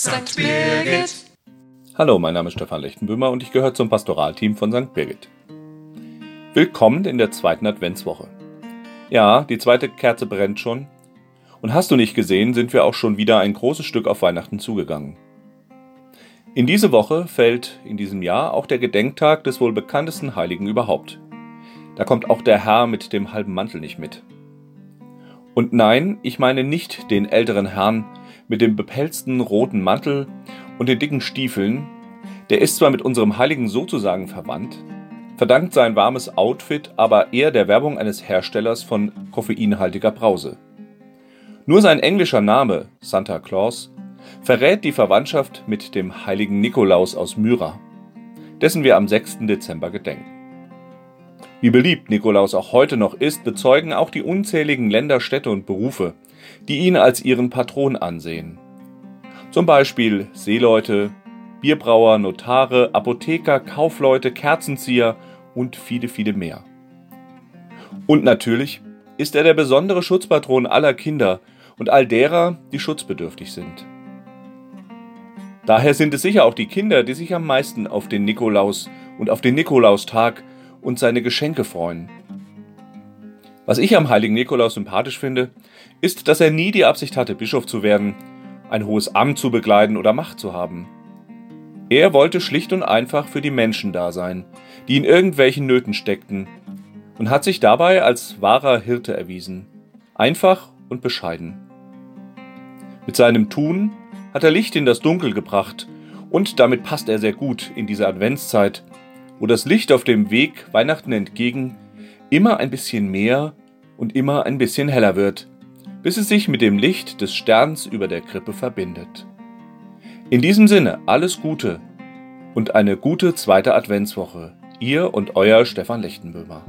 St. Birgit. Hallo, mein Name ist Stefan Lechtenböhmer und ich gehöre zum Pastoralteam von St. Birgit. Willkommen in der zweiten Adventswoche. Ja, die zweite Kerze brennt schon. Und hast du nicht gesehen, sind wir auch schon wieder ein großes Stück auf Weihnachten zugegangen. In diese Woche fällt in diesem Jahr auch der Gedenktag des wohl bekanntesten Heiligen überhaupt. Da kommt auch der Herr mit dem halben Mantel nicht mit. Und nein, ich meine nicht den älteren Herrn mit dem bepelzten roten Mantel und den dicken Stiefeln. Der ist zwar mit unserem Heiligen sozusagen verwandt, verdankt sein warmes Outfit aber eher der Werbung eines Herstellers von koffeinhaltiger Brause. Nur sein englischer Name, Santa Claus, verrät die Verwandtschaft mit dem heiligen Nikolaus aus Myra, dessen wir am 6. Dezember gedenken. Wie beliebt Nikolaus auch heute noch ist, bezeugen auch die unzähligen Länder, Städte und Berufe, die ihn als ihren Patron ansehen. Zum Beispiel Seeleute, Bierbrauer, Notare, Apotheker, Kaufleute, Kerzenzieher und viele, viele mehr. Und natürlich ist er der besondere Schutzpatron aller Kinder und all derer, die schutzbedürftig sind. Daher sind es sicher auch die Kinder, die sich am meisten auf den Nikolaus und auf den Nikolaustag und seine Geschenke freuen. Was ich am heiligen Nikolaus sympathisch finde, ist, dass er nie die Absicht hatte, Bischof zu werden, ein hohes Amt zu begleiten oder Macht zu haben. Er wollte schlicht und einfach für die Menschen da sein, die in irgendwelchen Nöten steckten, und hat sich dabei als wahrer Hirte erwiesen, einfach und bescheiden. Mit seinem Tun hat er Licht in das Dunkel gebracht, und damit passt er sehr gut in diese Adventszeit, wo das Licht auf dem Weg Weihnachten entgegen immer ein bisschen mehr und immer ein bisschen heller wird, bis es sich mit dem Licht des Sterns über der Krippe verbindet. In diesem Sinne alles Gute und eine gute zweite Adventswoche. Ihr und euer Stefan Lechtenböhmer.